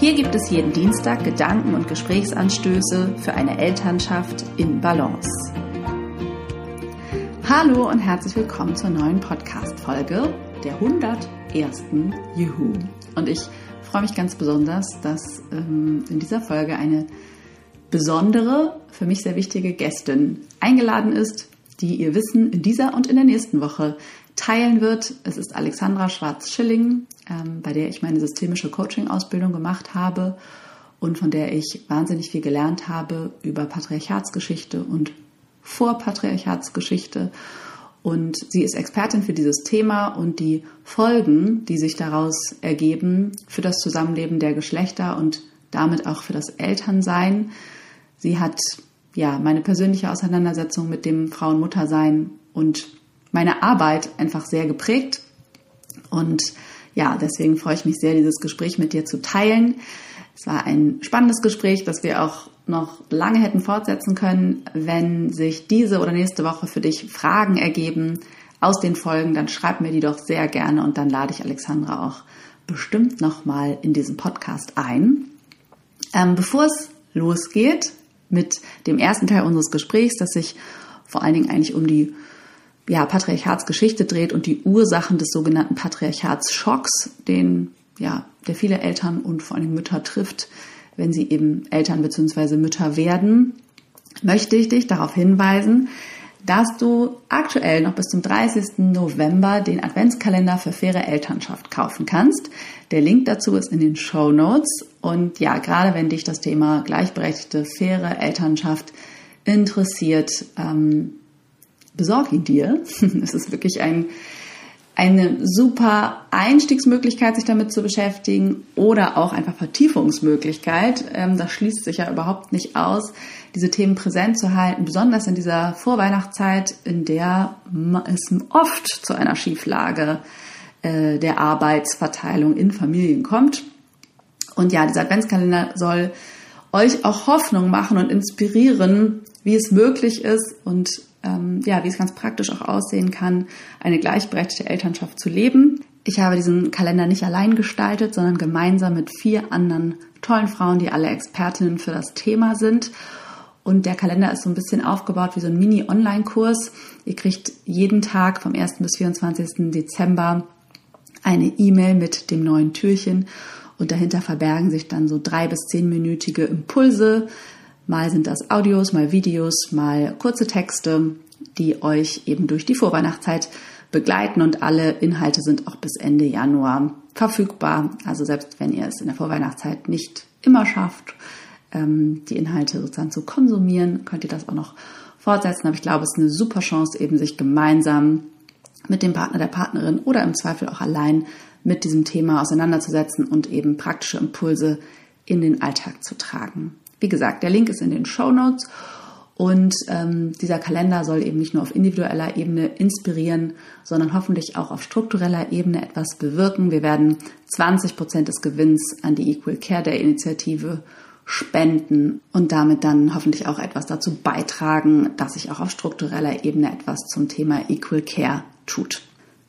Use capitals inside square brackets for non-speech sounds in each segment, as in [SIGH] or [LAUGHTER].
Hier gibt es jeden Dienstag Gedanken und Gesprächsanstöße für eine Elternschaft in Balance. Hallo und herzlich willkommen zur neuen Podcast-Folge der 101. Juhu. Und ich freue mich ganz besonders, dass ähm, in dieser Folge eine besondere, für mich sehr wichtige Gästin eingeladen ist, die ihr Wissen in dieser und in der nächsten Woche teilen wird. Es ist Alexandra Schwarz-Schilling, ähm, bei der ich meine systemische Coaching-Ausbildung gemacht habe und von der ich wahnsinnig viel gelernt habe über Patriarchatsgeschichte und Vorpatriarchatsgeschichte. Und sie ist Expertin für dieses Thema und die Folgen, die sich daraus ergeben für das Zusammenleben der Geschlechter und damit auch für das Elternsein. Sie hat ja meine persönliche Auseinandersetzung mit dem Frauen-Muttersein und meine Arbeit einfach sehr geprägt. Und ja, deswegen freue ich mich sehr, dieses Gespräch mit dir zu teilen. Es war ein spannendes Gespräch, das wir auch noch lange hätten fortsetzen können. Wenn sich diese oder nächste Woche für dich Fragen ergeben aus den Folgen, dann schreib mir die doch sehr gerne und dann lade ich Alexandra auch bestimmt nochmal in diesen Podcast ein. Ähm, bevor es losgeht mit dem ersten Teil unseres Gesprächs, das sich vor allen Dingen eigentlich um die ja, Patriarchatsgeschichte dreht und die Ursachen des sogenannten Patriarchatsschocks, den ja, der viele Eltern und vor allem Mütter trifft, wenn sie eben Eltern bzw. Mütter werden, möchte ich dich darauf hinweisen, dass du aktuell noch bis zum 30. November den Adventskalender für faire Elternschaft kaufen kannst. Der Link dazu ist in den Show Notes. Und ja, gerade wenn dich das Thema gleichberechtigte, faire Elternschaft interessiert, ähm, besorg ihn dir. [LAUGHS] Es ist wirklich ein, eine super Einstiegsmöglichkeit, sich damit zu beschäftigen oder auch einfach Vertiefungsmöglichkeit. Ähm, das schließt sich ja überhaupt nicht aus, diese Themen präsent zu halten, besonders in dieser Vorweihnachtszeit, in der es oft zu einer Schieflage äh, der Arbeitsverteilung in Familien kommt. Und ja, dieser Adventskalender soll euch auch Hoffnung machen und inspirieren, wie es möglich ist und ähm, ja, wie es ganz praktisch auch aussehen kann, eine gleichberechtigte Elternschaft zu leben. Ich habe diesen Kalender nicht allein gestaltet, sondern gemeinsam mit vier anderen tollen Frauen, die alle Expertinnen für das Thema sind. Und der Kalender ist so ein bisschen aufgebaut wie so ein Mini-Online-Kurs. Ihr kriegt jeden Tag vom 1. bis 24. Dezember eine E-Mail mit dem neuen Türchen und dahinter verbergen sich dann so drei bis zehnminütige Impulse, Mal sind das Audios, mal Videos, mal kurze Texte, die euch eben durch die Vorweihnachtszeit begleiten und alle Inhalte sind auch bis Ende Januar verfügbar. Also selbst wenn ihr es in der Vorweihnachtszeit nicht immer schafft, ähm, die Inhalte sozusagen zu konsumieren, könnt ihr das auch noch fortsetzen. Aber ich glaube, es ist eine super Chance, eben sich gemeinsam mit dem Partner, der Partnerin oder im Zweifel auch allein mit diesem Thema auseinanderzusetzen und eben praktische Impulse in den Alltag zu tragen. Wie gesagt, der Link ist in den Show Notes und ähm, dieser Kalender soll eben nicht nur auf individueller Ebene inspirieren, sondern hoffentlich auch auf struktureller Ebene etwas bewirken. Wir werden 20 Prozent des Gewinns an die Equal Care Day Initiative spenden und damit dann hoffentlich auch etwas dazu beitragen, dass sich auch auf struktureller Ebene etwas zum Thema Equal Care tut.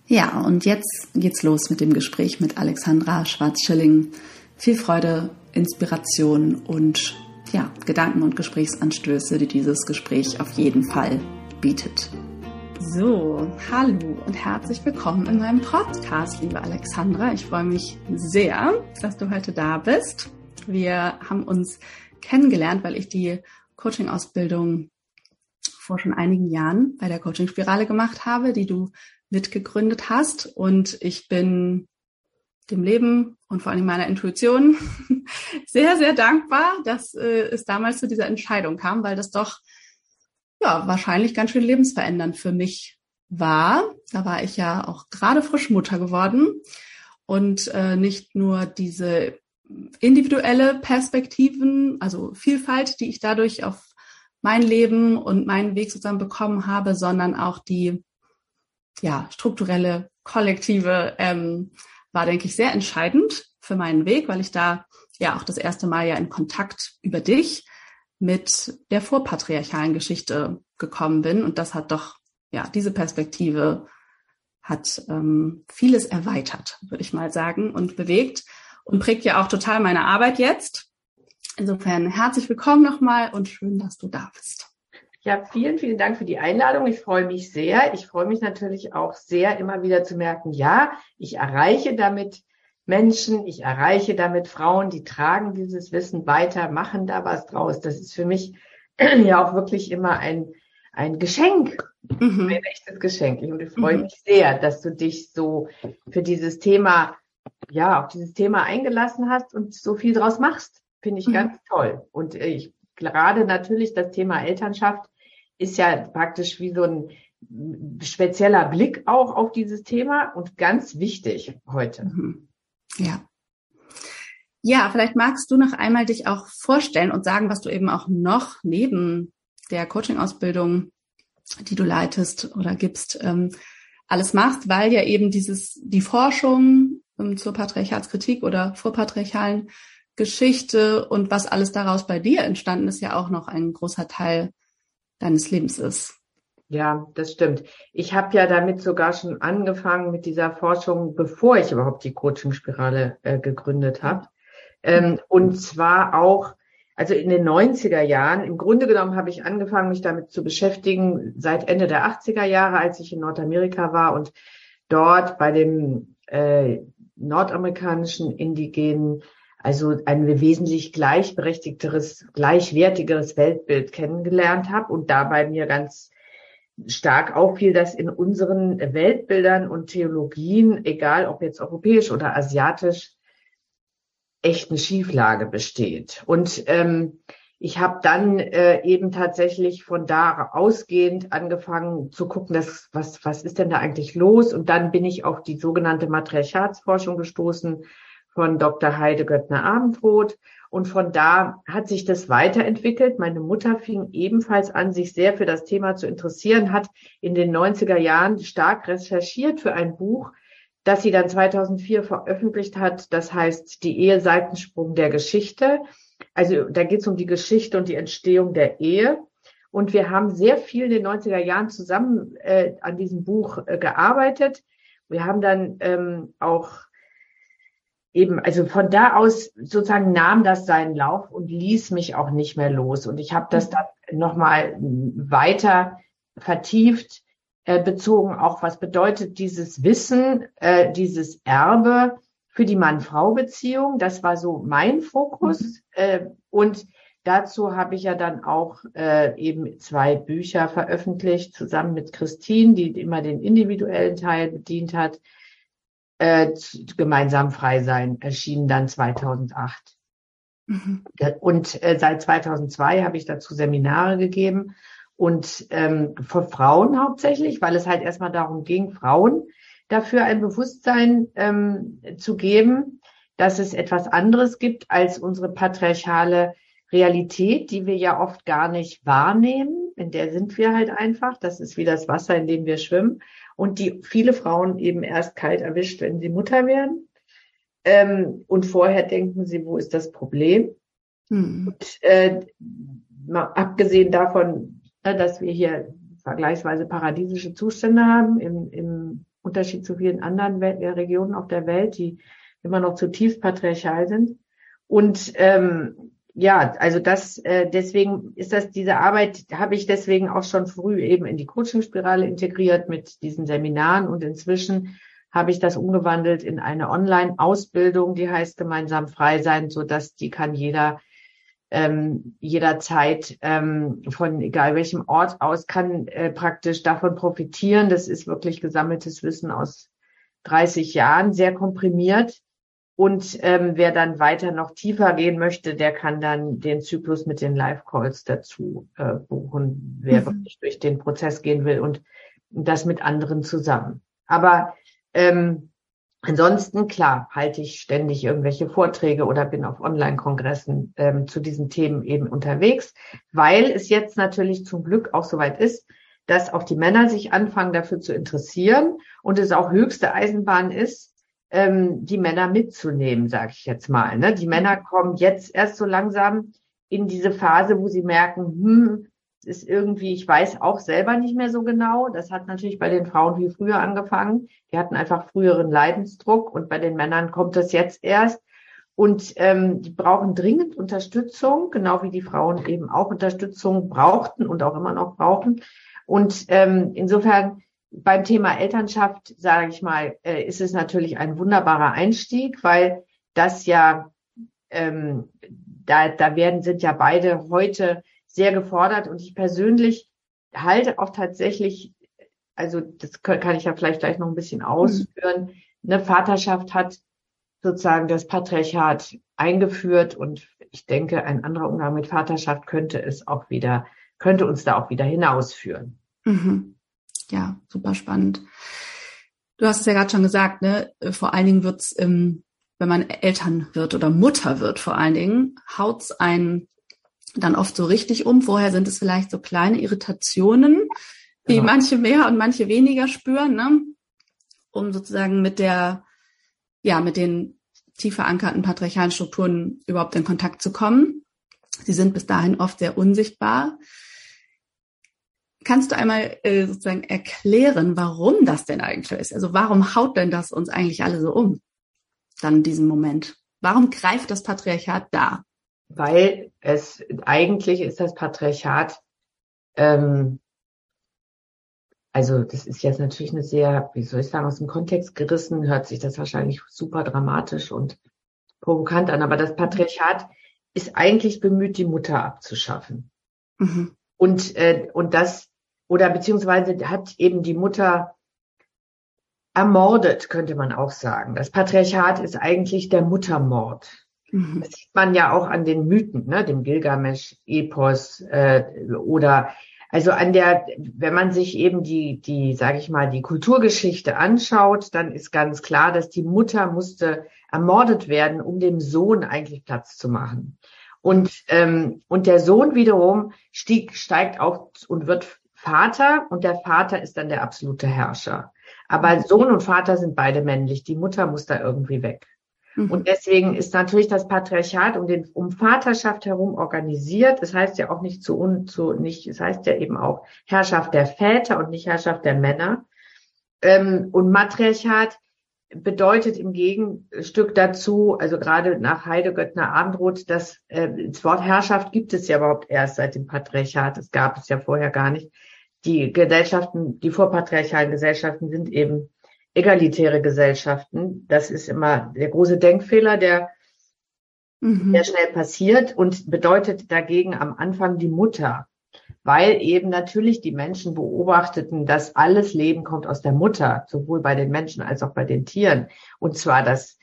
Ja, und jetzt geht's los mit dem Gespräch mit Alexandra Schwarz-Schilling. Viel Freude, Inspiration und ja, Gedanken und Gesprächsanstöße, die dieses Gespräch auf jeden Fall bietet. So, hallo und herzlich willkommen in meinem Podcast, liebe Alexandra. Ich freue mich sehr, dass du heute da bist. Wir haben uns kennengelernt, weil ich die Coaching-Ausbildung vor schon einigen Jahren bei der Coaching-Spirale gemacht habe, die du mitgegründet hast. Und ich bin dem Leben und vor allem meiner Intuition [LAUGHS] sehr, sehr dankbar, dass äh, es damals zu dieser Entscheidung kam, weil das doch ja wahrscheinlich ganz schön lebensverändernd für mich war. Da war ich ja auch gerade frisch Mutter geworden und äh, nicht nur diese individuelle Perspektiven, also Vielfalt, die ich dadurch auf mein Leben und meinen Weg sozusagen bekommen habe, sondern auch die ja, strukturelle, kollektive ähm, war, denke ich, sehr entscheidend für meinen Weg, weil ich da ja auch das erste Mal ja in Kontakt über dich mit der vorpatriarchalen Geschichte gekommen bin. Und das hat doch, ja, diese Perspektive hat ähm, vieles erweitert, würde ich mal sagen, und bewegt und prägt ja auch total meine Arbeit jetzt. Insofern herzlich willkommen nochmal und schön, dass du da bist. Ja, vielen, vielen Dank für die Einladung. Ich freue mich sehr. Ich freue mich natürlich auch sehr, immer wieder zu merken, ja, ich erreiche damit Menschen, ich erreiche damit Frauen, die tragen dieses Wissen weiter, machen da was draus. Das ist für mich [CLEARS THROAT] ja auch wirklich immer ein, ein Geschenk, mhm. ein echtes Geschenk. Und ich freue mhm. mich sehr, dass du dich so für dieses Thema, ja, auf dieses Thema eingelassen hast und so viel draus machst. Finde ich mhm. ganz toll. Und ich gerade natürlich das Thema Elternschaft ist ja praktisch wie so ein spezieller Blick auch auf dieses Thema und ganz wichtig heute. Mhm. Ja. Ja, vielleicht magst du noch einmal dich auch vorstellen und sagen, was du eben auch noch neben der Coaching-Ausbildung, die du leitest oder gibst, ähm, alles machst, weil ja eben dieses, die Forschung ähm, zur Patriarchatskritik oder vorpatriarchalen Geschichte und was alles daraus bei dir entstanden ist, ja auch noch ein großer Teil deines Lebens ist. Ja, das stimmt. Ich habe ja damit sogar schon angefangen mit dieser Forschung, bevor ich überhaupt die Coaching-Spirale äh, gegründet habe. Ähm, und zwar auch, also in den 90er Jahren, im Grunde genommen habe ich angefangen, mich damit zu beschäftigen seit Ende der 80er Jahre, als ich in Nordamerika war und dort bei dem äh, nordamerikanischen indigenen also ein wesentlich gleichberechtigteres, gleichwertigeres Weltbild kennengelernt habe und dabei mir ganz stark auffiel, dass in unseren Weltbildern und Theologien, egal ob jetzt europäisch oder asiatisch, echt eine Schieflage besteht. Und ähm, ich habe dann äh, eben tatsächlich von da ausgehend angefangen zu gucken, dass, was, was ist denn da eigentlich los? Und dann bin ich auf die sogenannte Matriarchatsforschung gestoßen, von Dr. Heide Göttner-Abendroth. Und von da hat sich das weiterentwickelt. Meine Mutter fing ebenfalls an, sich sehr für das Thema zu interessieren, hat in den 90er Jahren stark recherchiert für ein Buch, das sie dann 2004 veröffentlicht hat. Das heißt, die Ehe Seitensprung der Geschichte. Also da geht es um die Geschichte und die Entstehung der Ehe. Und wir haben sehr viel in den 90er Jahren zusammen äh, an diesem Buch äh, gearbeitet. Wir haben dann ähm, auch eben, also von da aus sozusagen nahm das seinen Lauf und ließ mich auch nicht mehr los. Und ich habe das dann nochmal weiter vertieft äh, bezogen, auch was bedeutet dieses Wissen, äh, dieses Erbe für die Mann-Frau-Beziehung. Das war so mein Fokus. Mhm. Äh, und dazu habe ich ja dann auch äh, eben zwei Bücher veröffentlicht, zusammen mit Christine, die immer den individuellen Teil bedient hat äh, gemeinsam frei sein, erschien dann 2008. Mhm. Und äh, seit 2002 habe ich dazu Seminare gegeben und ähm, für Frauen hauptsächlich, weil es halt erstmal darum ging, Frauen dafür ein Bewusstsein ähm, zu geben, dass es etwas anderes gibt als unsere patriarchale Realität, die wir ja oft gar nicht wahrnehmen. In der sind wir halt einfach. Das ist wie das Wasser, in dem wir schwimmen und die viele Frauen eben erst kalt erwischt, wenn sie Mutter werden. Ähm, und vorher denken sie, wo ist das Problem? Hm. Und, äh, mal abgesehen davon, äh, dass wir hier vergleichsweise paradiesische Zustände haben, im, im Unterschied zu vielen anderen Wel äh, Regionen auf der Welt, die immer noch zutiefst patriarchal sind. Und ähm, ja, also das, äh, deswegen ist das, diese Arbeit habe ich deswegen auch schon früh eben in die Coaching-Spirale integriert mit diesen Seminaren und inzwischen habe ich das umgewandelt in eine Online-Ausbildung, die heißt gemeinsam frei sein, so dass die kann jeder ähm, jederzeit ähm, von egal welchem Ort aus kann äh, praktisch davon profitieren. Das ist wirklich gesammeltes Wissen aus 30 Jahren, sehr komprimiert und ähm, wer dann weiter noch tiefer gehen möchte, der kann dann den Zyklus mit den Live-Calls dazu äh, buchen, wer mhm. wirklich durch den Prozess gehen will und das mit anderen zusammen. Aber ähm, Ansonsten, klar, halte ich ständig irgendwelche Vorträge oder bin auf Online-Kongressen ähm, zu diesen Themen eben unterwegs, weil es jetzt natürlich zum Glück auch soweit ist, dass auch die Männer sich anfangen dafür zu interessieren und es auch höchste Eisenbahn ist, ähm, die Männer mitzunehmen, sage ich jetzt mal. Ne? Die Männer kommen jetzt erst so langsam in diese Phase, wo sie merken, hm, ist irgendwie, ich weiß auch selber nicht mehr so genau. Das hat natürlich bei den Frauen viel früher angefangen. Die hatten einfach früheren Leidensdruck und bei den Männern kommt das jetzt erst. Und ähm, die brauchen dringend Unterstützung, genau wie die Frauen eben auch Unterstützung brauchten und auch immer noch brauchen. Und ähm, insofern beim Thema Elternschaft, sage ich mal, äh, ist es natürlich ein wunderbarer Einstieg, weil das ja ähm, da, da werden sind ja beide heute sehr gefordert und ich persönlich halte auch tatsächlich, also das kann ich ja vielleicht gleich noch ein bisschen ausführen, eine Vaterschaft hat sozusagen das Patriarchat eingeführt und ich denke, ein anderer Umgang mit Vaterschaft könnte es auch wieder, könnte uns da auch wieder hinausführen. Mhm. Ja, super spannend. Du hast es ja gerade schon gesagt, ne? Vor allen Dingen wird's, ähm, wenn man Eltern wird oder Mutter wird, vor allen Dingen, haut's einen dann oft so richtig um. Vorher sind es vielleicht so kleine Irritationen, die genau. manche mehr und manche weniger spüren, ne? um sozusagen mit der, ja, mit den tief verankerten patriarchalen Strukturen überhaupt in Kontakt zu kommen. Sie sind bis dahin oft sehr unsichtbar. Kannst du einmal äh, sozusagen erklären, warum das denn eigentlich ist? Also warum haut denn das uns eigentlich alle so um? Dann in diesem Moment. Warum greift das Patriarchat da? weil es eigentlich ist das Patriarchat, ähm, also das ist jetzt natürlich eine sehr, wie soll ich sagen, aus dem Kontext gerissen, hört sich das wahrscheinlich super dramatisch und provokant an, aber das Patriarchat ist eigentlich bemüht, die Mutter abzuschaffen. Mhm. Und, äh, und das, oder beziehungsweise hat eben die Mutter ermordet, könnte man auch sagen. Das Patriarchat ist eigentlich der Muttermord. Mhm. Das sieht man ja auch an den Mythen, ne, dem Gilgamesch-Epos äh, oder also an der, wenn man sich eben die, die, sage ich mal, die Kulturgeschichte anschaut, dann ist ganz klar, dass die Mutter musste ermordet werden, um dem Sohn eigentlich Platz zu machen. Und ähm, und der Sohn wiederum stieg, steigt auf und wird Vater und der Vater ist dann der absolute Herrscher. Aber mhm. Sohn und Vater sind beide männlich. Die Mutter muss da irgendwie weg. Mhm. Und deswegen ist natürlich das Patriarchat um den um Vaterschaft herum organisiert. Das heißt ja auch nicht zu un, zu nicht. Das heißt ja eben auch Herrschaft der Väter und nicht Herrschaft der Männer. Ähm, und Matriarchat bedeutet im Gegenstück dazu, also gerade nach Heidegöttner Abendroth, dass äh, das Wort Herrschaft gibt es ja überhaupt erst seit dem Patriarchat. Das gab es ja vorher gar nicht. Die Gesellschaften, die vorpatriarchalen Gesellschaften sind eben egalitäre Gesellschaften. Das ist immer der große Denkfehler, der mhm. sehr schnell passiert und bedeutet dagegen am Anfang die Mutter. Weil eben natürlich die Menschen beobachteten, dass alles Leben kommt aus der Mutter, sowohl bei den Menschen als auch bei den Tieren. Und zwar das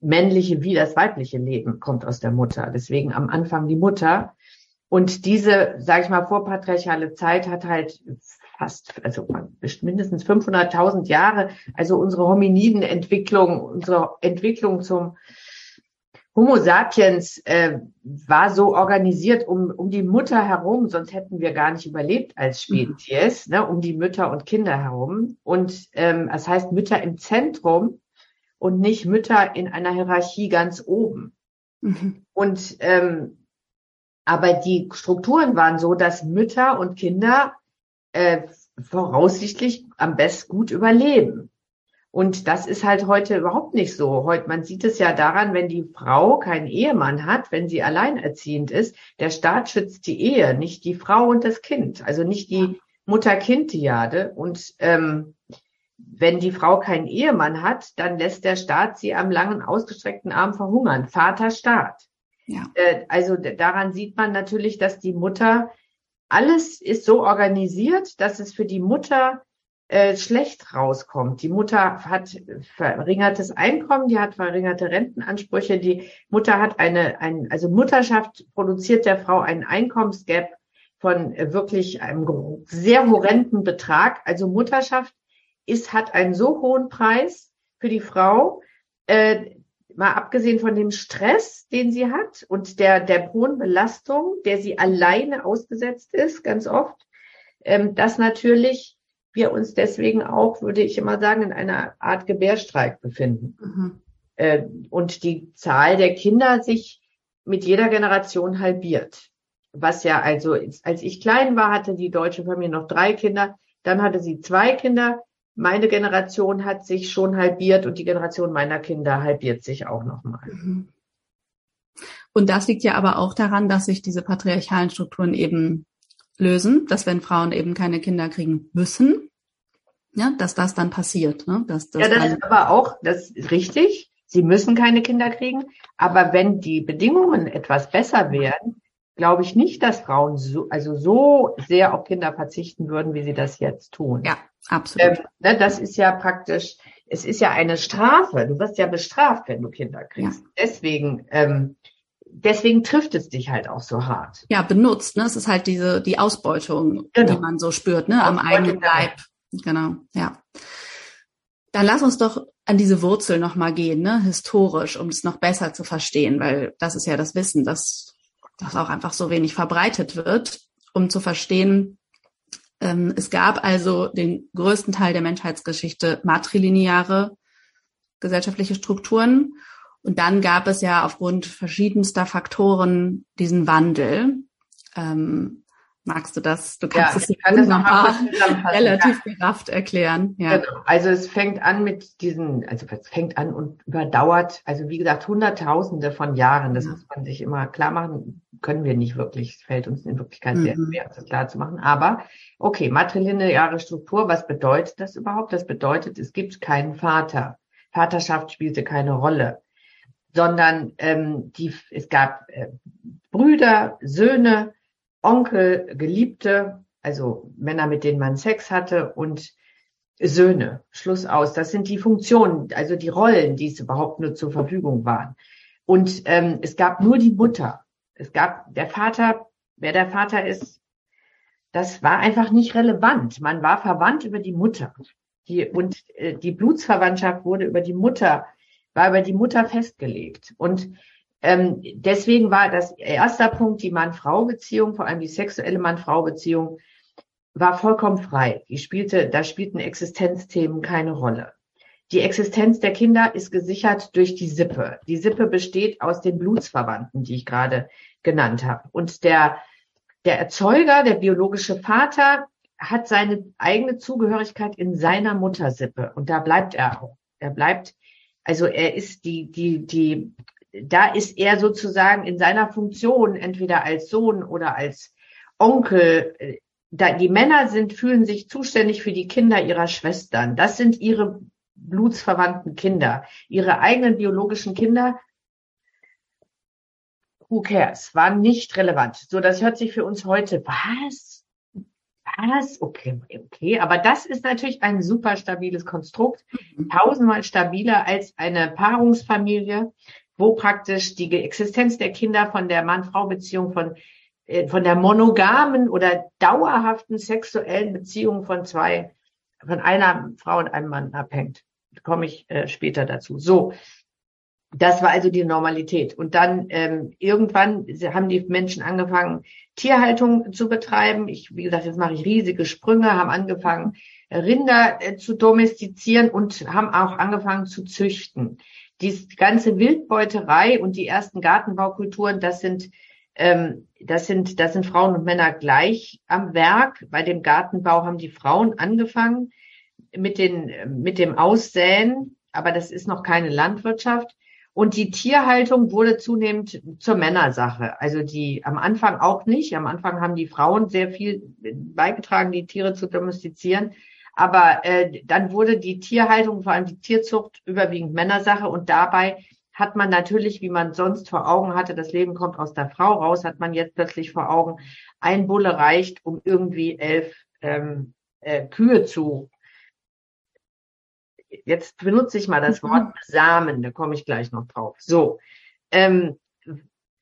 männliche wie das weibliche Leben kommt aus der Mutter. Deswegen am Anfang die Mutter. Und diese, sage ich mal, vorpatriarchale Zeit hat halt fast, also mindestens 500.000 Jahre, also unsere Hominiden-Entwicklung, unsere Entwicklung zum Homo sapiens äh, war so organisiert um, um die Mutter herum, sonst hätten wir gar nicht überlebt als Spezies, mhm. ne, um die Mütter und Kinder herum. Und ähm, das heißt Mütter im Zentrum und nicht Mütter in einer Hierarchie ganz oben. Mhm. Und ähm, aber die Strukturen waren so, dass Mütter und Kinder äh, voraussichtlich am besten gut überleben. Und das ist halt heute überhaupt nicht so. Heute, man sieht es ja daran, wenn die Frau keinen Ehemann hat, wenn sie alleinerziehend ist, der Staat schützt die Ehe, nicht die Frau und das Kind, also nicht die Mutter-Kind-Diade. Und ähm, wenn die Frau keinen Ehemann hat, dann lässt der Staat sie am langen, ausgestreckten Arm verhungern. Vater Staat. Ja. Äh, also daran sieht man natürlich, dass die Mutter alles ist so organisiert, dass es für die Mutter äh, schlecht rauskommt. Die Mutter hat verringertes Einkommen, die hat verringerte Rentenansprüche, die Mutter hat eine, ein, also Mutterschaft produziert der Frau einen Einkommensgap von äh, wirklich einem sehr horrenden Betrag. Also Mutterschaft ist, hat einen so hohen Preis, für die Frau, äh, mal abgesehen von dem Stress, den sie hat und der, der hohen Belastung, der sie alleine ausgesetzt ist, ganz oft, ähm, dass natürlich wir uns deswegen auch, würde ich immer sagen, in einer Art Gebärstreik befinden. Mhm. Äh, und die Zahl der Kinder sich mit jeder Generation halbiert. Was ja also, als ich klein war, hatte die deutsche Familie noch drei Kinder, dann hatte sie zwei Kinder. Meine Generation hat sich schon halbiert und die Generation meiner Kinder halbiert sich auch nochmal. Mhm. Und das liegt ja aber auch daran, dass sich diese patriarchalen Strukturen eben lösen, dass wenn Frauen eben keine Kinder kriegen müssen, ja, dass das dann passiert. Ne? Dass, dass ja, das ist aber auch, das ist richtig. Sie müssen keine Kinder kriegen. Aber wenn die Bedingungen etwas besser wären, glaube ich nicht, dass Frauen so, also so sehr auf Kinder verzichten würden, wie sie das jetzt tun. Ja, absolut. Ähm, ne, das ist ja praktisch, es ist ja eine Strafe. Du wirst ja bestraft, wenn du Kinder kriegst. Ja. Deswegen, ähm, deswegen trifft es dich halt auch so hart. Ja, benutzt, ne? Es ist halt diese, die Ausbeutung, genau. die man so spürt, ne? Am eigenen Leib. Genau, ja. Dann lass uns doch an diese Wurzel nochmal gehen, ne? historisch, um es noch besser zu verstehen, weil das ist ja das Wissen, dass das auch einfach so wenig verbreitet wird, um zu verstehen, es gab also den größten Teil der Menschheitsgeschichte matrilineare gesellschaftliche Strukturen. Und dann gab es ja aufgrund verschiedenster Faktoren diesen Wandel. Ähm, Magst du das? Du kannst ja, es ich kann das nochmal relativ ja. gerafft erklären. Ja. Genau. Also es fängt an mit diesen, also es fängt an und überdauert, also wie gesagt, Hunderttausende von Jahren. Das ja. muss man sich immer klar machen. Können wir nicht wirklich. Es fällt uns in Wirklichkeit mhm. sehr schwer, das klar zu machen. Aber okay, matrilineare Struktur. Was bedeutet das überhaupt? Das bedeutet, es gibt keinen Vater. Vaterschaft spielte keine Rolle sondern ähm, die, es gab äh, Brüder, Söhne, Onkel, Geliebte, also Männer, mit denen man Sex hatte und Söhne. Schluss aus. Das sind die Funktionen, also die Rollen, die es überhaupt nur zur Verfügung waren. Und ähm, es gab nur die Mutter. Es gab der Vater, wer der Vater ist, das war einfach nicht relevant. Man war verwandt über die Mutter. Die, und äh, die Blutsverwandtschaft wurde über die Mutter, war über die Mutter festgelegt. Und ähm, deswegen war das erster Punkt, die Mann-Frau-Beziehung, vor allem die sexuelle Mann-Frau-Beziehung, war vollkommen frei. Die spielte, da spielten Existenzthemen keine Rolle. Die Existenz der Kinder ist gesichert durch die Sippe. Die Sippe besteht aus den Blutsverwandten, die ich gerade genannt habe. Und der, der Erzeuger, der biologische Vater, hat seine eigene Zugehörigkeit in seiner Muttersippe. Und da bleibt er auch. Er bleibt, also er ist die, die, die da ist er sozusagen in seiner Funktion entweder als Sohn oder als Onkel. Äh, da, die Männer sind, fühlen sich zuständig für die Kinder ihrer Schwestern. Das sind ihre blutsverwandten Kinder, ihre eigenen biologischen Kinder. Who cares? Waren nicht relevant. So, das hört sich für uns heute, was? Was? Okay, okay. Aber das ist natürlich ein super stabiles Konstrukt. Mhm. Tausendmal stabiler als eine Paarungsfamilie wo praktisch die Existenz der Kinder von der Mann-Frau-Beziehung, von, äh, von der monogamen oder dauerhaften sexuellen Beziehung von zwei, von einer Frau und einem Mann abhängt. Da komme ich äh, später dazu. So, das war also die Normalität. Und dann ähm, irgendwann haben die Menschen angefangen, Tierhaltung zu betreiben. Ich, wie gesagt, jetzt mache ich riesige Sprünge, haben angefangen, Rinder äh, zu domestizieren und haben auch angefangen zu züchten die ganze Wildbeuterei und die ersten Gartenbaukulturen, das sind ähm, das sind das sind Frauen und Männer gleich am Werk. Bei dem Gartenbau haben die Frauen angefangen mit den mit dem Aussäen, aber das ist noch keine Landwirtschaft. Und die Tierhaltung wurde zunehmend zur Männersache. Also die am Anfang auch nicht. Am Anfang haben die Frauen sehr viel beigetragen, die Tiere zu domestizieren. Aber äh, dann wurde die Tierhaltung, vor allem die Tierzucht, überwiegend Männersache. Und dabei hat man natürlich, wie man sonst vor Augen hatte, das Leben kommt aus der Frau raus, hat man jetzt plötzlich vor Augen, ein Bulle reicht, um irgendwie elf ähm, äh, Kühe zu. Jetzt benutze ich mal das mhm. Wort besamen, da komme ich gleich noch drauf. So, ähm,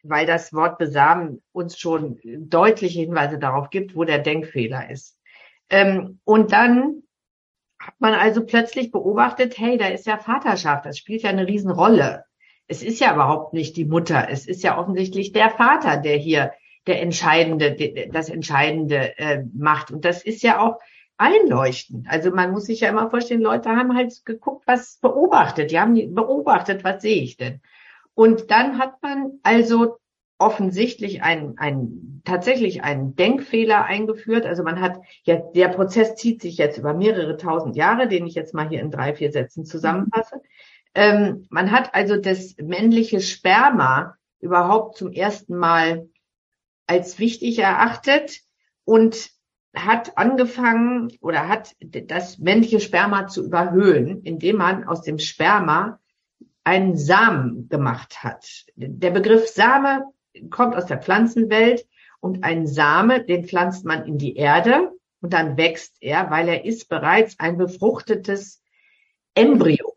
weil das Wort besamen uns schon deutliche Hinweise darauf gibt, wo der Denkfehler ist. Ähm, und dann hat man also plötzlich beobachtet, hey, da ist ja Vaterschaft, das spielt ja eine Riesenrolle. Es ist ja überhaupt nicht die Mutter, es ist ja offensichtlich der Vater, der hier der entscheidende, das Entscheidende äh, macht. Und das ist ja auch einleuchtend. Also man muss sich ja immer vorstellen, Leute haben halt geguckt, was beobachtet. Die haben beobachtet, was sehe ich denn? Und dann hat man also offensichtlich ein, ein, tatsächlich einen Denkfehler eingeführt. Also man hat, ja, der Prozess zieht sich jetzt über mehrere tausend Jahre, den ich jetzt mal hier in drei, vier Sätzen zusammenfasse. Ähm, man hat also das männliche Sperma überhaupt zum ersten Mal als wichtig erachtet und hat angefangen oder hat das männliche Sperma zu überhöhen, indem man aus dem Sperma einen Samen gemacht hat. Der Begriff Same kommt aus der Pflanzenwelt und ein Same, den pflanzt man in die Erde und dann wächst er, weil er ist bereits ein befruchtetes Embryo.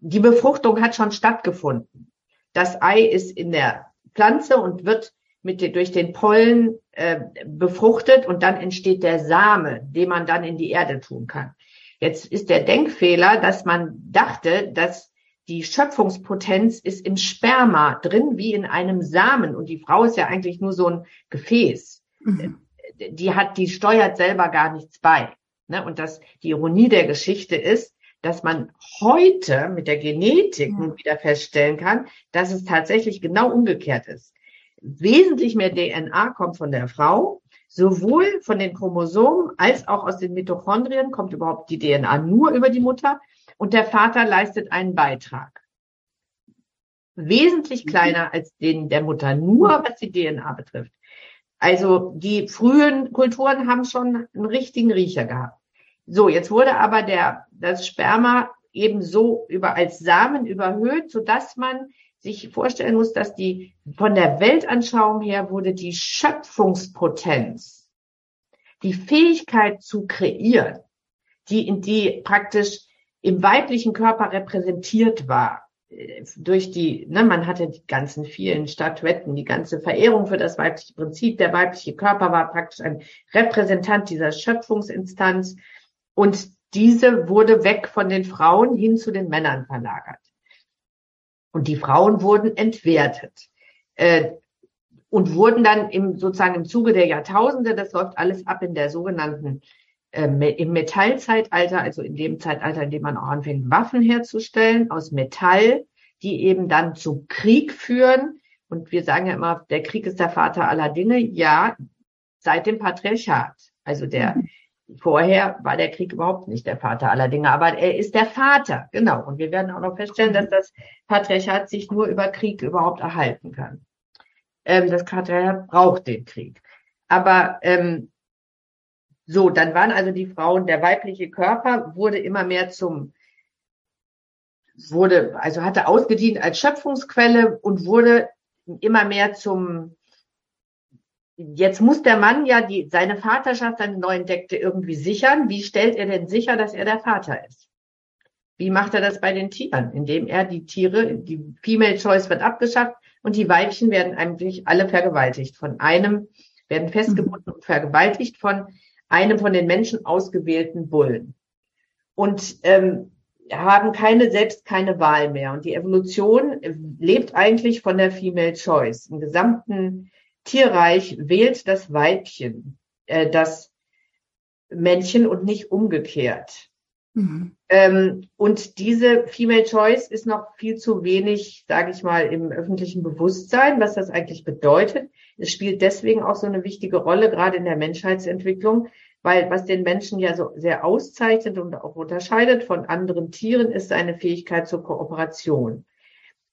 Die Befruchtung hat schon stattgefunden. Das Ei ist in der Pflanze und wird mit, durch den Pollen äh, befruchtet und dann entsteht der Same, den man dann in die Erde tun kann. Jetzt ist der Denkfehler, dass man dachte, dass die Schöpfungspotenz ist im Sperma drin wie in einem Samen und die Frau ist ja eigentlich nur so ein Gefäß. Mhm. Die hat, die steuert selber gar nichts bei. Ne? Und das, die Ironie der Geschichte ist, dass man heute mit der Genetik nun wieder feststellen kann, dass es tatsächlich genau umgekehrt ist. Wesentlich mehr DNA kommt von der Frau, sowohl von den Chromosomen als auch aus den Mitochondrien kommt überhaupt die DNA nur über die Mutter und der Vater leistet einen Beitrag. Wesentlich mhm. kleiner als den der Mutter, nur was die DNA betrifft. Also die frühen Kulturen haben schon einen richtigen Riecher gehabt. So, jetzt wurde aber der, das Sperma eben so über, als Samen überhöht, so dass man sich vorstellen muss, dass die, von der Weltanschauung her wurde die Schöpfungspotenz, die Fähigkeit zu kreieren, die, in die praktisch im weiblichen Körper repräsentiert war, äh, durch die, ne, man hatte die ganzen vielen Statuetten, die ganze Verehrung für das weibliche Prinzip. Der weibliche Körper war praktisch ein Repräsentant dieser Schöpfungsinstanz und diese wurde weg von den Frauen hin zu den Männern verlagert. Und die Frauen wurden entwertet. Äh, und wurden dann im, sozusagen im Zuge der Jahrtausende, das läuft alles ab in der sogenannten im Metallzeitalter, also in dem Zeitalter, in dem man auch anfängt, Waffen herzustellen aus Metall, die eben dann zu Krieg führen. Und wir sagen ja immer, der Krieg ist der Vater aller Dinge. Ja, seit dem Patriarchat. Also der, mhm. vorher war der Krieg überhaupt nicht der Vater aller Dinge, aber er ist der Vater. Genau. Und wir werden auch noch feststellen, dass das Patriarchat sich nur über Krieg überhaupt erhalten kann. Ähm, das Patriarchat braucht den Krieg. Aber ähm, so, dann waren also die Frauen, der weibliche Körper wurde immer mehr zum, wurde, also hatte ausgedient als Schöpfungsquelle und wurde immer mehr zum, jetzt muss der Mann ja die, seine Vaterschaft, seine neu entdeckte irgendwie sichern. Wie stellt er denn sicher, dass er der Vater ist? Wie macht er das bei den Tieren? Indem er die Tiere, die Female Choice wird abgeschafft und die Weibchen werden eigentlich alle vergewaltigt. Von einem werden festgebunden und vergewaltigt von einem von den Menschen ausgewählten Bullen. Und ähm, haben keine, selbst keine Wahl mehr. Und die Evolution lebt eigentlich von der Female Choice. Im gesamten Tierreich wählt das Weibchen äh, das Männchen und nicht umgekehrt. Mhm. Ähm, und diese Female Choice ist noch viel zu wenig, sage ich mal, im öffentlichen Bewusstsein, was das eigentlich bedeutet. Es spielt deswegen auch so eine wichtige Rolle, gerade in der Menschheitsentwicklung, weil was den Menschen ja so sehr auszeichnet und auch unterscheidet von anderen Tieren, ist seine Fähigkeit zur Kooperation.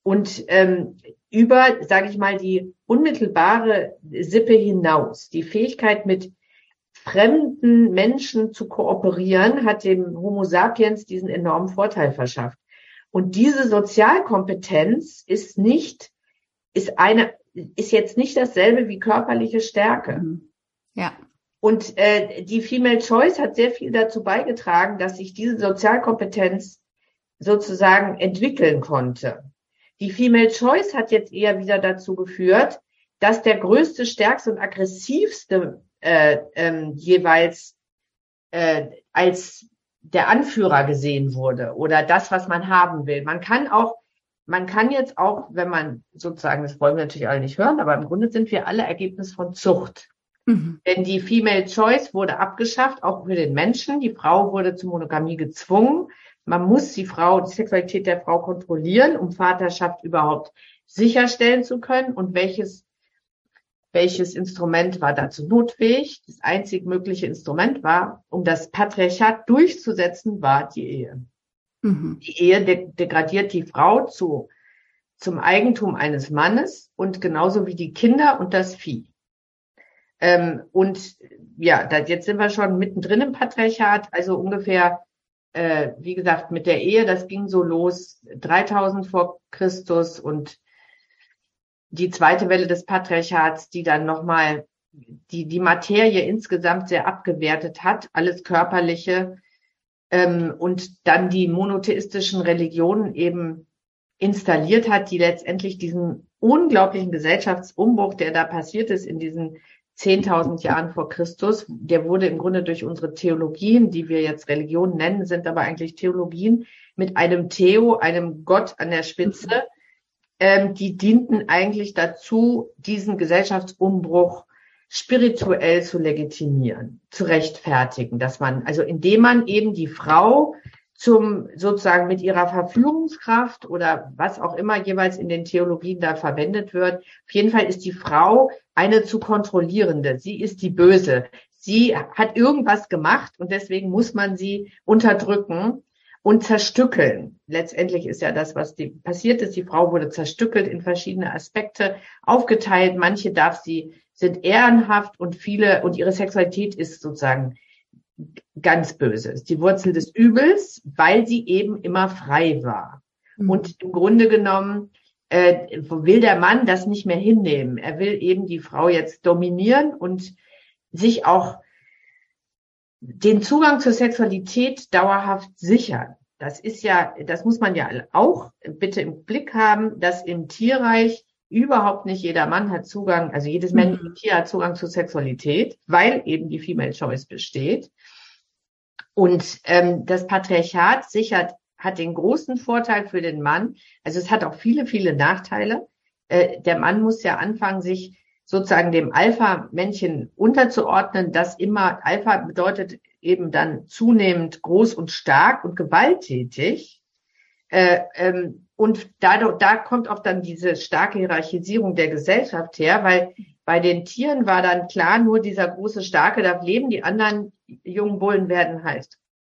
Und ähm, über, sage ich mal, die unmittelbare Sippe hinaus, die Fähigkeit mit fremden Menschen zu kooperieren, hat dem Homo sapiens diesen enormen Vorteil verschafft. Und diese Sozialkompetenz ist nicht, ist eine, ist jetzt nicht dasselbe wie körperliche Stärke. Mhm. Ja. Und äh, die Female Choice hat sehr viel dazu beigetragen, dass sich diese Sozialkompetenz sozusagen entwickeln konnte. Die Female Choice hat jetzt eher wieder dazu geführt, dass der größte, stärkste und aggressivste äh, ähm, jeweils äh, als der Anführer gesehen wurde oder das, was man haben will. Man kann auch, man kann jetzt auch, wenn man sozusagen, das wollen wir natürlich alle nicht hören, aber im Grunde sind wir alle Ergebnis von Zucht. Mhm. Denn die Female Choice wurde abgeschafft, auch für den Menschen. Die Frau wurde zur Monogamie gezwungen. Man muss die Frau, die Sexualität der Frau kontrollieren, um Vaterschaft überhaupt sicherstellen zu können. Und welches, welches Instrument war dazu notfähig? Das einzig mögliche Instrument war, um das Patriarchat durchzusetzen, war die Ehe. Mhm. Die Ehe de degradiert die Frau zu, zum Eigentum eines Mannes und genauso wie die Kinder und das Vieh. Ähm, und ja, da, jetzt sind wir schon mittendrin im Patriarchat, also ungefähr, äh, wie gesagt, mit der Ehe, das ging so los 3000 vor Christus und die zweite Welle des Patriarchats, die dann nochmal die, die Materie insgesamt sehr abgewertet hat, alles Körperliche, ähm, und dann die monotheistischen Religionen eben installiert hat, die letztendlich diesen unglaublichen Gesellschaftsumbruch, der da passiert ist in diesen 10.000 Jahren vor Christus. Der wurde im Grunde durch unsere Theologien, die wir jetzt Religion nennen, sind aber eigentlich Theologien mit einem Theo, einem Gott an der Spitze, ähm, die dienten eigentlich dazu, diesen Gesellschaftsumbruch spirituell zu legitimieren, zu rechtfertigen, dass man, also indem man eben die Frau zum sozusagen mit ihrer Verführungskraft oder was auch immer jeweils in den Theologien da verwendet wird. Auf jeden Fall ist die Frau eine zu kontrollierende. Sie ist die Böse. Sie hat irgendwas gemacht und deswegen muss man sie unterdrücken und zerstückeln. Letztendlich ist ja das, was die, passiert ist. Die Frau wurde zerstückelt in verschiedene Aspekte aufgeteilt. Manche darf sie, sind ehrenhaft und viele, und ihre Sexualität ist sozusagen ganz böse, ist die Wurzel des Übels, weil sie eben immer frei war. Mhm. Und im Grunde genommen äh, will der Mann das nicht mehr hinnehmen. Er will eben die Frau jetzt dominieren und sich auch den Zugang zur Sexualität dauerhaft sichern. Das ist ja, das muss man ja auch bitte im Blick haben, dass im Tierreich überhaupt nicht jeder Mann hat Zugang, also jedes mhm. männliche Tier hat Zugang zur Sexualität, weil eben die Female Choice besteht. Und ähm, das Patriarchat sichert, hat den großen Vorteil für den Mann. Also es hat auch viele, viele Nachteile. Äh, der Mann muss ja anfangen, sich sozusagen dem Alpha-Männchen unterzuordnen. Das immer Alpha bedeutet eben dann zunehmend groß und stark und gewalttätig. Äh, ähm, und da, da kommt auch dann diese starke Hierarchisierung der Gesellschaft her, weil bei den Tieren war dann klar, nur dieser große Starke darf leben, die anderen jungen Bullen werden halt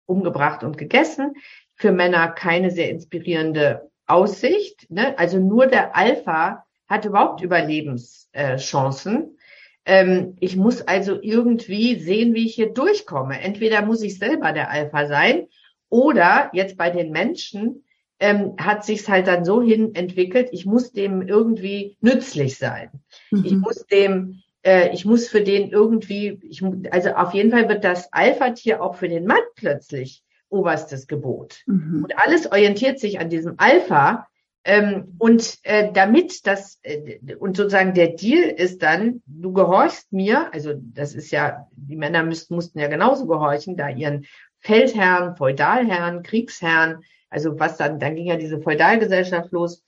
umgebracht und gegessen. Für Männer keine sehr inspirierende Aussicht. Ne? Also nur der Alpha hat überhaupt Überlebenschancen. Ähm, ich muss also irgendwie sehen, wie ich hier durchkomme. Entweder muss ich selber der Alpha sein oder jetzt bei den Menschen ähm, hat sich's halt dann so hin entwickelt, ich muss dem irgendwie nützlich sein. Mhm. Ich muss dem, äh, ich muss für den irgendwie, ich, also auf jeden Fall wird das Alpha-Tier auch für den Mann plötzlich oberstes Gebot. Mhm. Und alles orientiert sich an diesem Alpha. Ähm, und äh, damit das, äh, und sozusagen der Deal ist dann, du gehorchst mir, also das ist ja, die Männer müssten, mussten ja genauso gehorchen, da ihren Feldherren, Feudalherren, Kriegsherren, also was dann, dann ging ja diese Feudalgesellschaft los.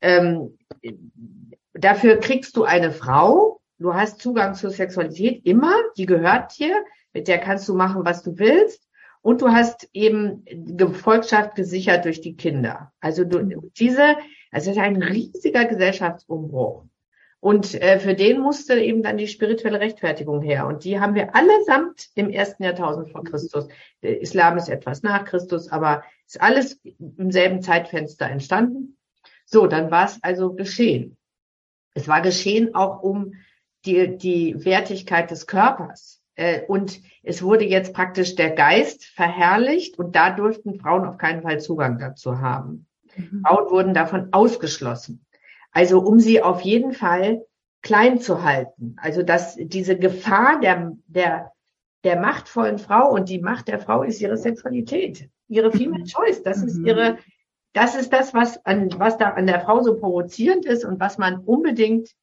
Ähm, dafür kriegst du eine Frau, du hast Zugang zur Sexualität immer, die gehört dir, mit der kannst du machen, was du willst. Und du hast eben Gefolgschaft gesichert durch die Kinder. Also du, diese, also das ist ein riesiger Gesellschaftsumbruch. Und äh, für den musste eben dann die spirituelle Rechtfertigung her. Und die haben wir allesamt im ersten Jahrtausend vor Christus. Der Islam ist etwas nach Christus, aber ist alles im selben Zeitfenster entstanden. So, dann war es also geschehen. Es war geschehen auch um die, die Wertigkeit des Körpers. Äh, und es wurde jetzt praktisch der Geist verherrlicht und da durften Frauen auf keinen Fall Zugang dazu haben. Mhm. Frauen wurden davon ausgeschlossen. Also um sie auf jeden Fall klein zu halten. Also dass diese Gefahr der, der, der machtvollen Frau und die Macht der Frau ist ihre Sexualität, ihre Female mhm. Choice. Das ist mhm. ihre, das ist das, was an, was da an der Frau so provozierend ist und was man unbedingt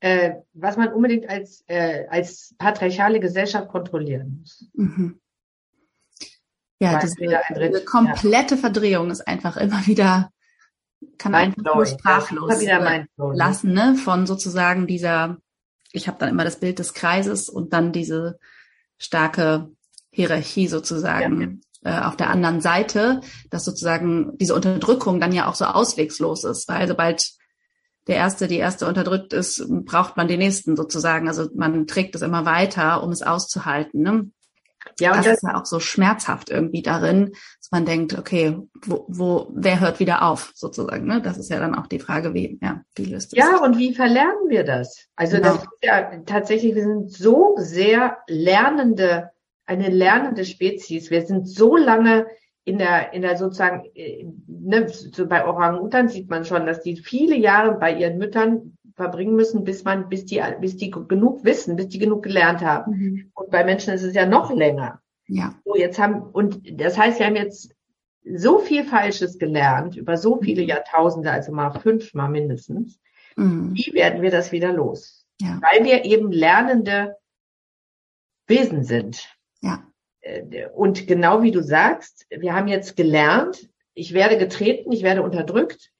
äh, was man unbedingt als, äh, als patriarchale Gesellschaft kontrollieren muss. Mhm. Ja, diese, diese, komplette ja. Verdrehung ist einfach immer wieder, kann einfach nur sprachlos wieder lassen, ne? Von sozusagen dieser, ich habe dann immer das Bild des Kreises und dann diese starke Hierarchie sozusagen ja. äh, auf der anderen Seite, dass sozusagen diese Unterdrückung dann ja auch so auswegslos ist, weil sobald der Erste, die Erste unterdrückt ist, braucht man den Nächsten sozusagen. Also man trägt es immer weiter, um es auszuhalten. Ne? Ja, und das, das ist ja auch so schmerzhaft irgendwie darin, man denkt, okay, wo, wo, wer hört wieder auf, sozusagen, ne? Das ist ja dann auch die Frage, wie, ja, wie löst das? Ja, und wie verlernen wir das? Also genau. das ist ja tatsächlich, wir sind so sehr lernende, eine lernende Spezies. Wir sind so lange in der, in der sozusagen, äh, ne, so bei Orang-Utan sieht man schon, dass die viele Jahre bei ihren Müttern verbringen müssen, bis man, bis die, bis die genug wissen, bis die genug gelernt haben. Mhm. Und bei Menschen ist es ja noch länger. Ja. So, jetzt haben, und das heißt, wir haben jetzt so viel Falsches gelernt über so viele mhm. Jahrtausende, also mal fünfmal mindestens. Mhm. Wie werden wir das wieder los? Ja. Weil wir eben lernende Wesen sind. Ja. Äh, und genau wie du sagst, wir haben jetzt gelernt, ich werde getreten, ich werde unterdrückt.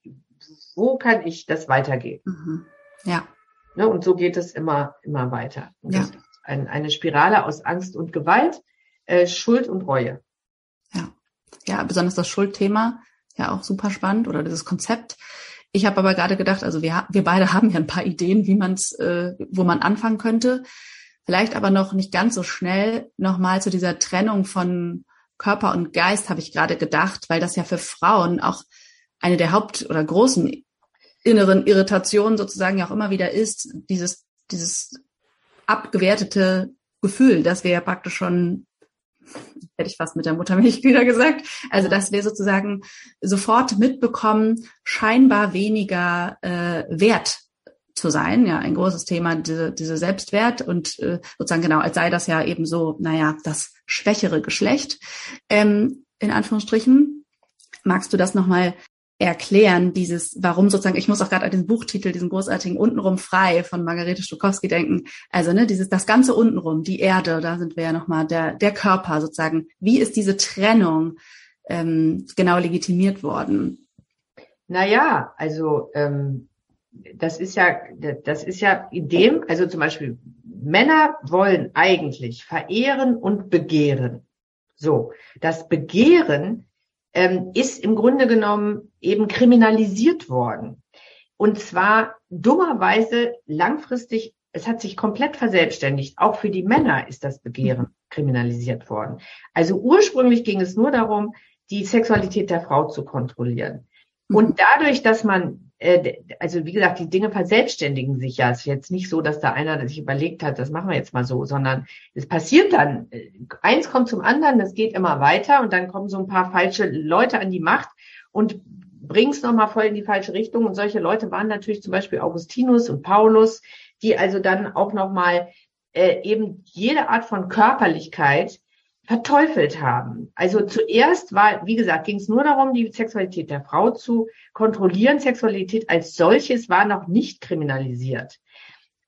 Wo kann ich das weitergeben? Mhm. Ja. Ne, und so geht es immer, immer weiter. Und ja. Ein, eine Spirale aus Angst und Gewalt, äh, Schuld und Reue. Ja. Ja, besonders das Schuldthema, ja auch super spannend oder dieses Konzept. Ich habe aber gerade gedacht, also wir, wir beide [LAUGHS] haben ja ein paar Ideen, wie man es, äh, wo man anfangen könnte. Vielleicht aber noch nicht ganz so schnell nochmal zu dieser Trennung von Körper und Geist habe ich gerade gedacht, weil das ja für Frauen auch eine der Haupt- oder großen inneren Irritationen sozusagen ja auch immer wieder ist, dieses, dieses abgewertete Gefühl, dass wir ja praktisch schon, hätte ich fast mit der Muttermilch wieder gesagt, also dass wir sozusagen sofort mitbekommen, scheinbar weniger äh, wert zu sein, ja, ein großes Thema, diese, diese Selbstwert und äh, sozusagen genau, als sei das ja eben so, naja, das schwächere Geschlecht, ähm, in Anführungsstrichen. Magst du das nochmal erklären, dieses, warum sozusagen, ich muss auch gerade an diesen Buchtitel, diesen großartigen Untenrum frei von Margarete Stukowski denken. Also, ne, dieses, das ganze Untenrum, die Erde, da sind wir ja nochmal, der, der Körper sozusagen. Wie ist diese Trennung ähm, genau legitimiert worden? Naja, also ähm, das ist ja, das ist ja in dem, also zum Beispiel Männer wollen eigentlich verehren und begehren. So, das Begehren ähm, ist im Grunde genommen eben kriminalisiert worden. Und zwar dummerweise langfristig, es hat sich komplett verselbstständigt. Auch für die Männer ist das Begehren kriminalisiert worden. Also ursprünglich ging es nur darum, die Sexualität der Frau zu kontrollieren. Und mhm. dadurch, dass man, also wie gesagt, die Dinge verselbstständigen sich ja. Es ist jetzt nicht so, dass da einer sich überlegt hat, das machen wir jetzt mal so, sondern es passiert dann. Äh, eins kommt zum anderen, das geht immer weiter und dann kommen so ein paar falsche Leute an die Macht und bringen es nochmal voll in die falsche Richtung. Und solche Leute waren natürlich zum Beispiel Augustinus und Paulus, die also dann auch nochmal äh, eben jede Art von Körperlichkeit verteufelt haben. Also zuerst war, wie gesagt, ging es nur darum, die Sexualität der Frau zu kontrollieren. Sexualität als solches war noch nicht kriminalisiert.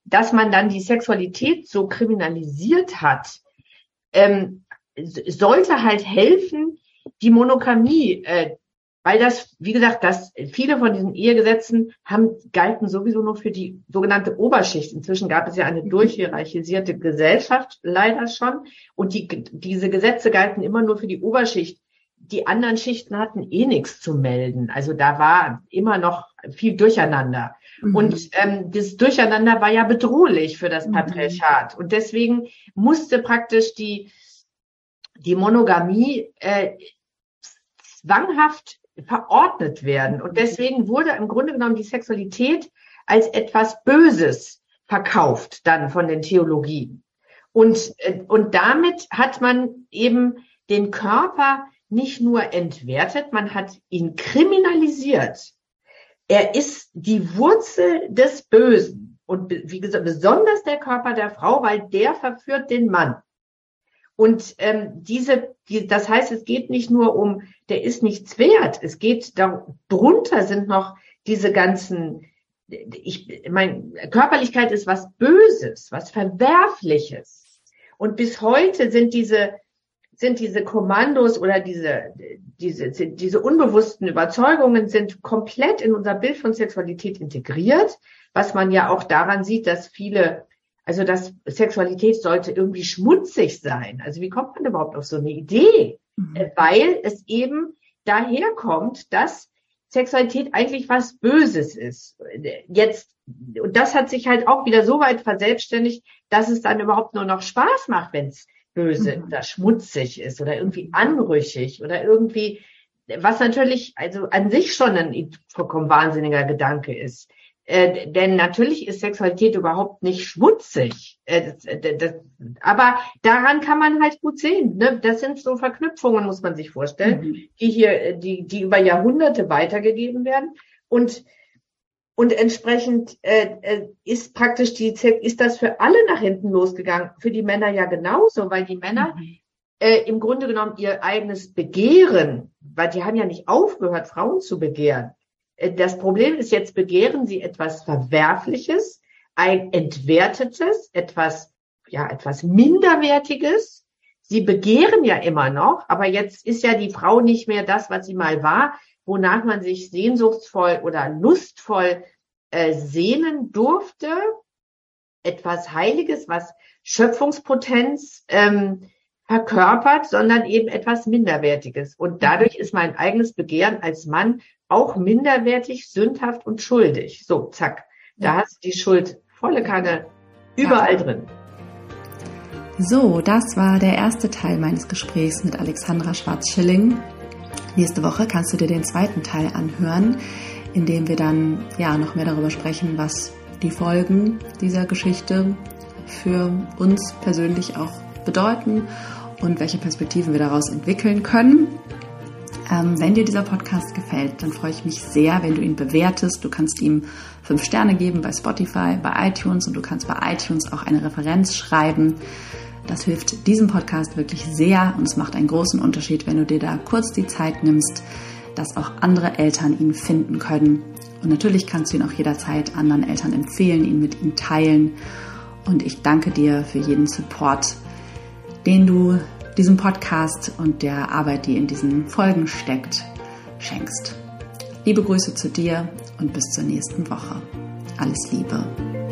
Dass man dann die Sexualität so kriminalisiert hat, ähm, sollte halt helfen, die Monogamie äh, weil das, wie gesagt, dass viele von diesen Ehegesetzen haben, galten sowieso nur für die sogenannte Oberschicht. Inzwischen gab es ja eine durchhierarchisierte Gesellschaft, leider schon. Und die, diese Gesetze galten immer nur für die Oberschicht. Die anderen Schichten hatten eh nichts zu melden. Also da war immer noch viel Durcheinander. Mhm. Und ähm, das Durcheinander war ja bedrohlich für das mhm. Patriarchat. Und deswegen musste praktisch die, die Monogamie äh, zwanghaft verordnet werden. Und deswegen wurde im Grunde genommen die Sexualität als etwas Böses verkauft dann von den Theologien. Und, äh, und damit hat man eben den Körper nicht nur entwertet, man hat ihn kriminalisiert. Er ist die Wurzel des Bösen. Und wie gesagt, besonders der Körper der Frau, weil der verführt den Mann. Und ähm, diese, die, das heißt, es geht nicht nur um, der ist nichts wert. Es geht darunter sind noch diese ganzen, ich, mein Körperlichkeit ist was Böses, was Verwerfliches. Und bis heute sind diese sind diese Kommandos oder diese, diese, diese unbewussten Überzeugungen sind komplett in unser Bild von Sexualität integriert, was man ja auch daran sieht, dass viele, also dass Sexualität sollte irgendwie schmutzig sein. Also wie kommt man überhaupt auf so eine Idee? Mhm. Äh, weil es eben daherkommt, dass Sexualität eigentlich was Böses ist. Jetzt, und das hat sich halt auch wieder so weit verselbstständigt, dass es dann überhaupt nur noch Spaß macht, wenn es böse mhm. oder schmutzig ist oder irgendwie anrüchig oder irgendwie, was natürlich also an sich schon ein vollkommen wahnsinniger Gedanke ist. Äh, denn natürlich ist Sexualität überhaupt nicht schmutzig. Äh, das, äh, das, aber daran kann man halt gut sehen. Ne? Das sind so Verknüpfungen, muss man sich vorstellen, mhm. die hier, äh, die, die über Jahrhunderte weitergegeben werden. Und und entsprechend äh, ist praktisch die ist das für alle nach hinten losgegangen. Für die Männer ja genauso, weil die Männer mhm. im Grunde genommen ihr eigenes Begehren, weil die haben ja nicht aufgehört, Frauen zu begehren. Äh, das Problem ist jetzt, begehren sie etwas Verwerfliches, ein Entwertetes, etwas, ja, etwas Minderwertiges. Sie begehren ja immer noch, aber jetzt ist ja die Frau nicht mehr das, was sie mal war wonach man sich sehnsuchtsvoll oder lustvoll äh, sehnen durfte. Etwas Heiliges, was Schöpfungspotenz ähm, verkörpert, sondern eben etwas Minderwertiges. Und dadurch ist mein eigenes Begehren als Mann auch minderwertig, sündhaft und schuldig. So, zack. Da hast du die Schuld volle Kanne überall drin. So, das war der erste Teil meines Gesprächs mit Alexandra Schwarz-Schilling. Nächste Woche kannst du dir den zweiten Teil anhören, in dem wir dann ja noch mehr darüber sprechen, was die Folgen dieser Geschichte für uns persönlich auch bedeuten und welche Perspektiven wir daraus entwickeln können. Ähm, wenn dir dieser Podcast gefällt, dann freue ich mich sehr, wenn du ihn bewertest. Du kannst ihm fünf Sterne geben bei Spotify, bei iTunes und du kannst bei iTunes auch eine Referenz schreiben. Das hilft diesem Podcast wirklich sehr und es macht einen großen Unterschied, wenn du dir da kurz die Zeit nimmst, dass auch andere Eltern ihn finden können. Und natürlich kannst du ihn auch jederzeit anderen Eltern empfehlen, ihn mit ihnen teilen. Und ich danke dir für jeden Support, den du diesem Podcast und der Arbeit, die in diesen Folgen steckt, schenkst. Liebe Grüße zu dir und bis zur nächsten Woche. Alles Liebe.